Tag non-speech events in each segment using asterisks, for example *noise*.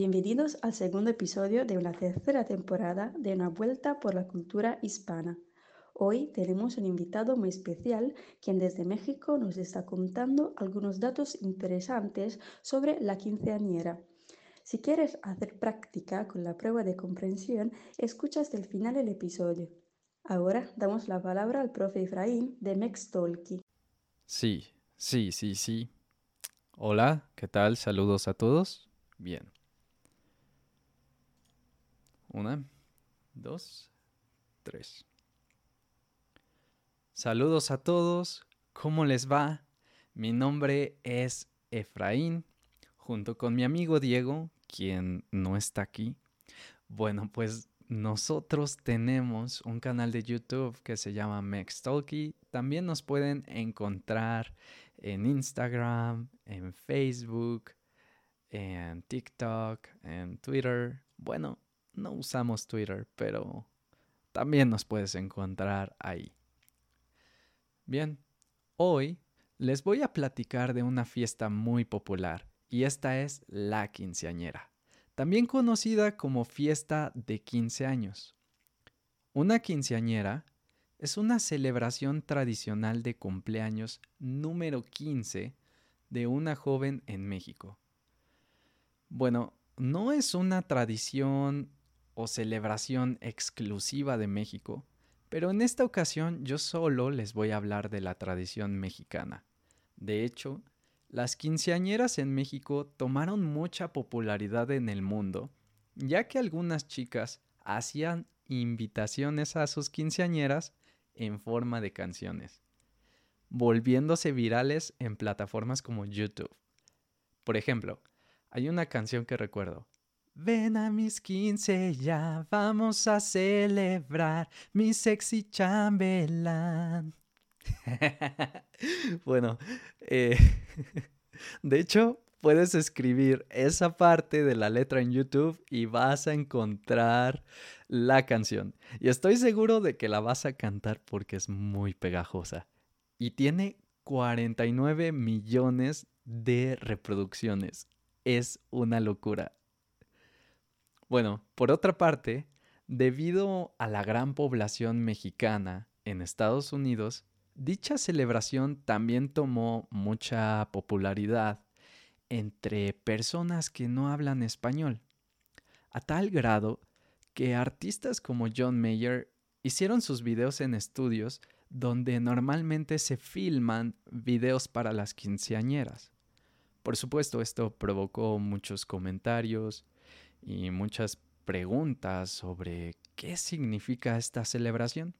bienvenidos al segundo episodio de una tercera temporada de Una Vuelta por la Cultura Hispana. Hoy tenemos un invitado muy especial quien desde México nos está contando algunos datos interesantes sobre la quinceañera. Si quieres hacer práctica con la prueba de comprensión, escucha hasta el final el episodio. Ahora damos la palabra al profe Efraín de Mextolki. Sí, sí, sí, sí. Hola, ¿qué tal? Saludos a todos. Bien. Una, dos, tres. Saludos a todos. ¿Cómo les va? Mi nombre es Efraín, junto con mi amigo Diego, quien no está aquí. Bueno, pues nosotros tenemos un canal de YouTube que se llama Mextalky. También nos pueden encontrar en Instagram, en Facebook, en TikTok, en Twitter. Bueno, no usamos Twitter, pero también nos puedes encontrar ahí. Bien, hoy les voy a platicar de una fiesta muy popular y esta es la quinceañera, también conocida como fiesta de 15 años. Una quinceañera es una celebración tradicional de cumpleaños número 15 de una joven en México. Bueno, no es una tradición celebración exclusiva de México, pero en esta ocasión yo solo les voy a hablar de la tradición mexicana. De hecho, las quinceañeras en México tomaron mucha popularidad en el mundo, ya que algunas chicas hacían invitaciones a sus quinceañeras en forma de canciones, volviéndose virales en plataformas como YouTube. Por ejemplo, hay una canción que recuerdo. Ven a mis quince ya, vamos a celebrar mi sexy chambelán. *laughs* bueno, eh, *laughs* de hecho, puedes escribir esa parte de la letra en YouTube y vas a encontrar la canción. Y estoy seguro de que la vas a cantar porque es muy pegajosa. Y tiene 49 millones de reproducciones. Es una locura. Bueno, por otra parte, debido a la gran población mexicana en Estados Unidos, dicha celebración también tomó mucha popularidad entre personas que no hablan español, a tal grado que artistas como John Mayer hicieron sus videos en estudios donde normalmente se filman videos para las quinceañeras. Por supuesto, esto provocó muchos comentarios y muchas preguntas sobre qué significa esta celebración.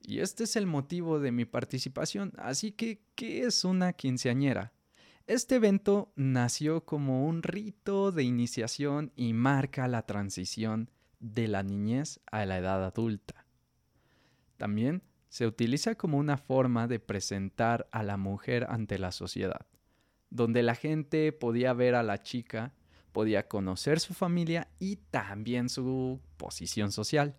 Y este es el motivo de mi participación. Así que, ¿qué es una quinceañera? Este evento nació como un rito de iniciación y marca la transición de la niñez a la edad adulta. También se utiliza como una forma de presentar a la mujer ante la sociedad, donde la gente podía ver a la chica, podía conocer su familia y también su posición social.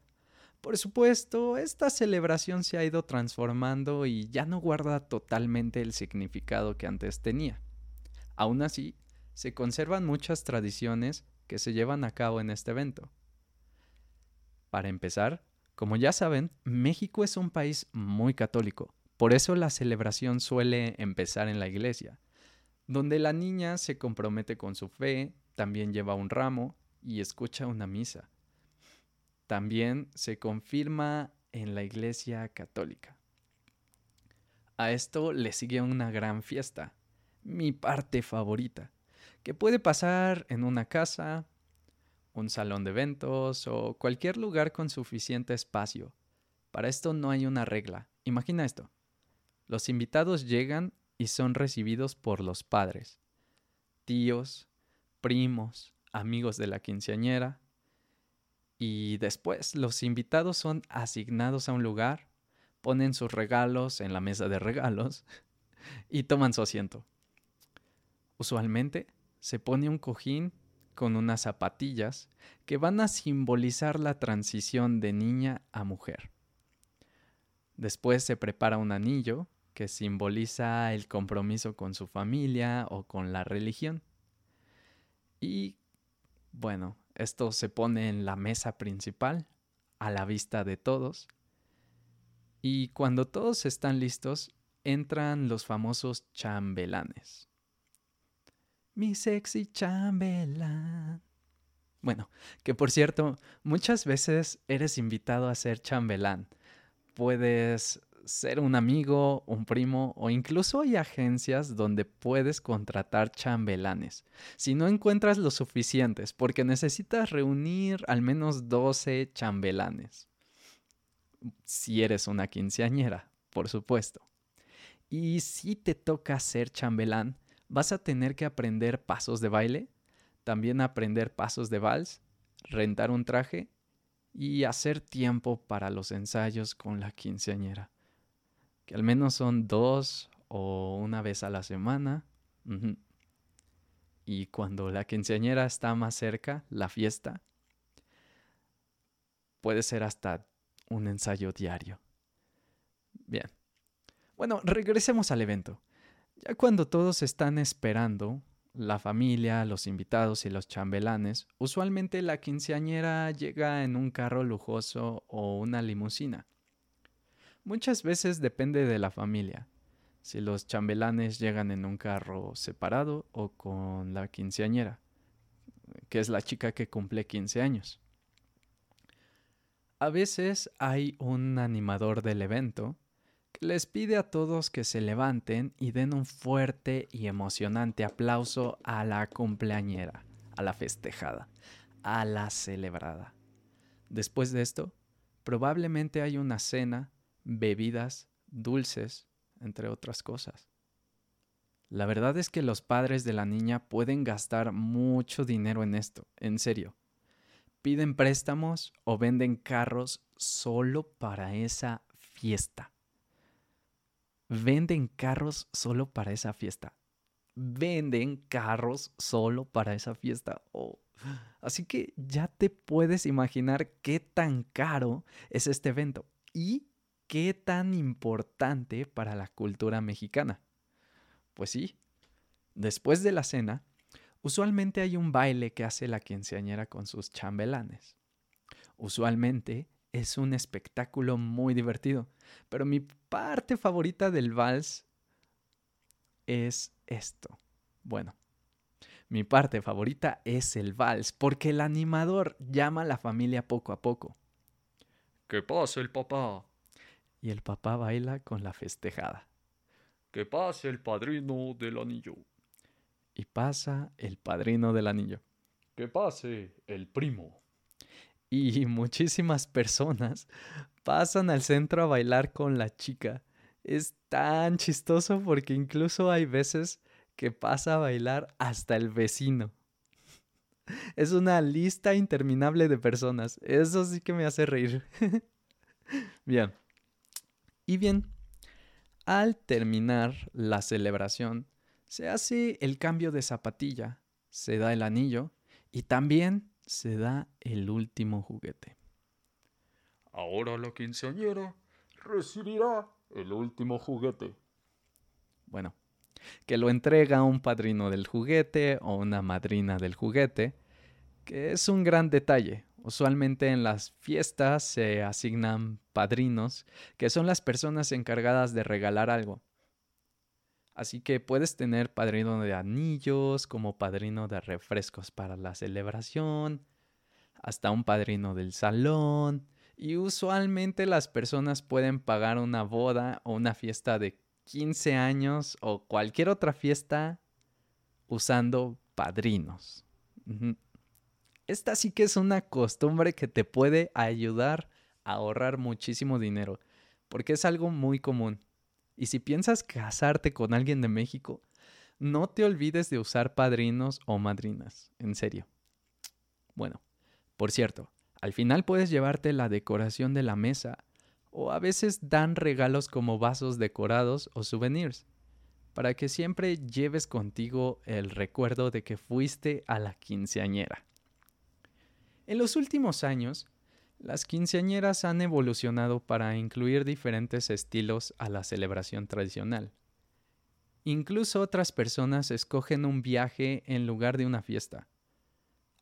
Por supuesto, esta celebración se ha ido transformando y ya no guarda totalmente el significado que antes tenía. Aún así, se conservan muchas tradiciones que se llevan a cabo en este evento. Para empezar, como ya saben, México es un país muy católico, por eso la celebración suele empezar en la iglesia, donde la niña se compromete con su fe, también lleva un ramo y escucha una misa. También se confirma en la iglesia católica. A esto le sigue una gran fiesta, mi parte favorita, que puede pasar en una casa, un salón de eventos o cualquier lugar con suficiente espacio. Para esto no hay una regla. Imagina esto. Los invitados llegan y son recibidos por los padres, tíos, primos, amigos de la quinceañera, y después los invitados son asignados a un lugar, ponen sus regalos en la mesa de regalos *laughs* y toman su asiento. Usualmente se pone un cojín con unas zapatillas que van a simbolizar la transición de niña a mujer. Después se prepara un anillo que simboliza el compromiso con su familia o con la religión. Y Bueno, esto se pone en la mesa principal, a la vista de todos. Y cuando todos están listos, entran los famosos chambelanes. Mi sexy chambelán. Bueno, que por cierto, muchas veces eres invitado a ser chambelán. Puedes ser un amigo, un primo o incluso hay agencias donde puedes contratar chambelanes. Si no encuentras los suficientes, porque necesitas reunir al menos 12 chambelanes. Si eres una quinceañera, por supuesto. Y si te toca ser chambelán, vas a tener que aprender pasos de baile, también aprender pasos de vals, rentar un traje y hacer tiempo para los ensayos con la quinceañera que al menos son dos o una vez a la semana. Y cuando la quinceañera está más cerca, la fiesta, puede ser hasta un ensayo diario. Bien. Bueno, regresemos al evento. Ya cuando todos están esperando, la familia, los invitados y los chambelanes, usualmente la quinceañera llega en un carro lujoso o una limusina. Muchas veces depende de la familia. Si los chambelanes llegan en un carro separado o con la quinceañera, que es la chica que cumple 15 años. A veces hay un animador del evento que les pide a todos que se levanten y den un fuerte y emocionante aplauso a la cumpleañera, a la festejada, a la celebrada. Después de esto, probablemente hay una cena bebidas, dulces, entre otras cosas. La verdad es que los padres de la niña pueden gastar mucho dinero en esto, en serio. Piden préstamos o venden carros solo para esa fiesta. Venden carros solo para esa fiesta. Venden carros solo para esa fiesta. Oh. Así que ya te puedes imaginar qué tan caro es este evento. Y ¿qué tan importante para la cultura mexicana? Pues sí, después de la cena, usualmente hay un baile que hace la quinceañera con sus chambelanes. Usualmente es un espectáculo muy divertido, pero mi parte favorita del vals es esto. Bueno, mi parte favorita es el vals, porque el animador llama a la familia poco a poco. ¿Qué pasa el papá? Y el papá baila con la festejada. Que pase el padrino del anillo. Y pasa el padrino del anillo. Que pase el primo. Y muchísimas personas pasan al centro a bailar con la chica. Es tan chistoso porque incluso hay veces que pasa a bailar hasta el vecino. Es una lista interminable de personas. Eso sí que me hace reír. *laughs* Bien. Y bien, al terminar la celebración, se hace el cambio de zapatilla, se da el anillo y también se da el último juguete. Ahora la quinceañera recibirá el último juguete. Bueno, que lo entrega un padrino del juguete o una madrina del juguete, que es un gran detalle, Usualmente en las fiestas se asignan padrinos, que son las personas encargadas de regalar algo. Así que puedes tener padrino de anillos, como padrino de refrescos para la celebración, hasta un padrino del salón. Y usualmente las personas pueden pagar una boda o una fiesta de 15 años o cualquier otra fiesta usando padrinos. Esta sí que es una costumbre que te puede ayudar a ahorrar muchísimo dinero, porque es algo muy común. Y si piensas casarte con alguien de México, no te olvides de usar padrinos o madrinas, en serio. Bueno, por cierto, al final puedes llevarte la decoración de la mesa o a veces dan regalos como vasos decorados o souvenirs, para que siempre lleves contigo el recuerdo de que fuiste a la quinceañera. En los últimos años, las quinceañeras han evolucionado para incluir diferentes estilos a la celebración tradicional. Incluso otras personas escogen un viaje en lugar de una fiesta.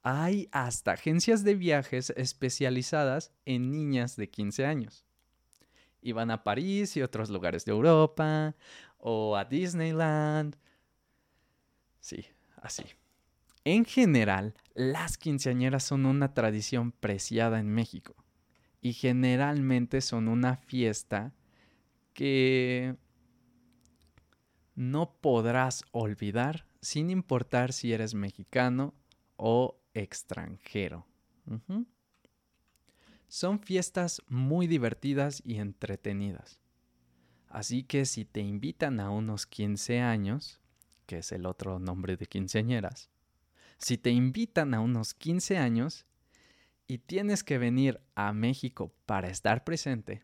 hay hasta agencias de viajes especializadas en niñas de 15 años. Y van a París y otros lugares de Europa, o a Disneyland. Sí, así. En general, las quinceañeras son una tradición preciada en México y generalmente son una fiesta que no podrás olvidar sin importar si eres mexicano o extranjero. Son fiestas muy divertidas y entretenidas. Así que si te invitan a unos 15 años, que es el otro nombre de quinceañeras, si te invitan a unos 15 años y tienes que venir a México para estar presente,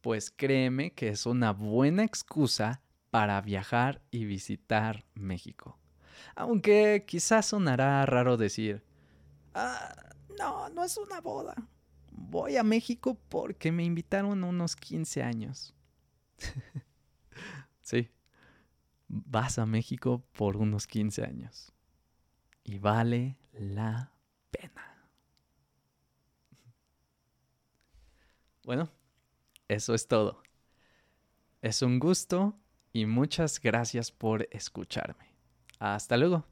pues créeme que es una buena excusa para viajar y visitar México. Aunque quizás sonará raro decir, ah, no, no es una boda. Voy a México porque me invitaron unos 15 años. *laughs* sí, vas a México por unos 15 años. Y vale la pena. Bueno, eso es todo. Es un gusto y muchas gracias por escucharme. Hasta luego.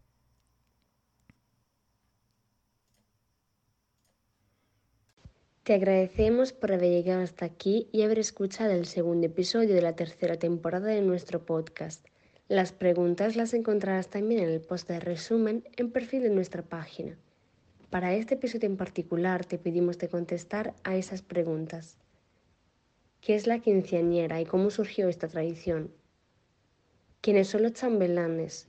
Te agradecemos por haber llegado hasta aquí y haber escuchado el segundo episodio de la tercera temporada de nuestro podcast. Las preguntas las encontrarás también en el post de resumen en perfil de nuestra página. Para este episodio en particular te pedimos de contestar a esas preguntas. ¿Qué es la quinceañera y cómo surgió esta tradición? ¿Quiénes son los chambelanes?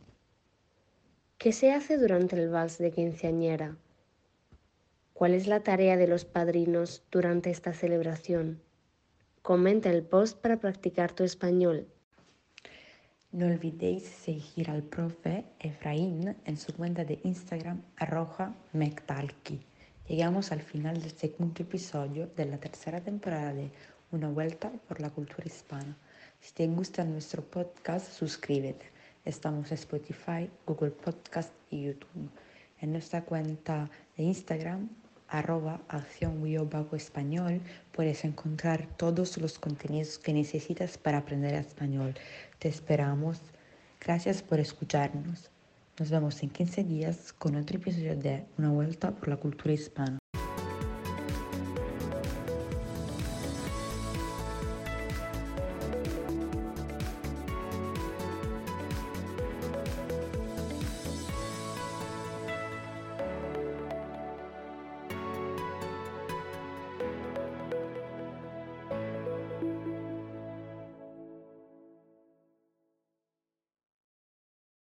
¿Qué se hace durante el vals de quinceañera? ¿Cuál es la tarea de los padrinos durante esta celebración? Comenta el post para practicar tu español. No olvidéis seguir al profe Efraín en su cuenta de Instagram arroja mectalki. Llegamos al final del segundo episodio de la tercera temporada de Una vuelta por la cultura hispana. Si te gusta nuestro podcast, suscríbete. Estamos en Spotify, Google Podcast y YouTube. En nuestra cuenta de Instagram, arroba acción español, puedes encontrar todos los contenidos que necesitas para aprender español. Te esperamos. Gracias por escucharnos. Nos vemos en 15 días con otro episodio de Una vuelta por la cultura hispana.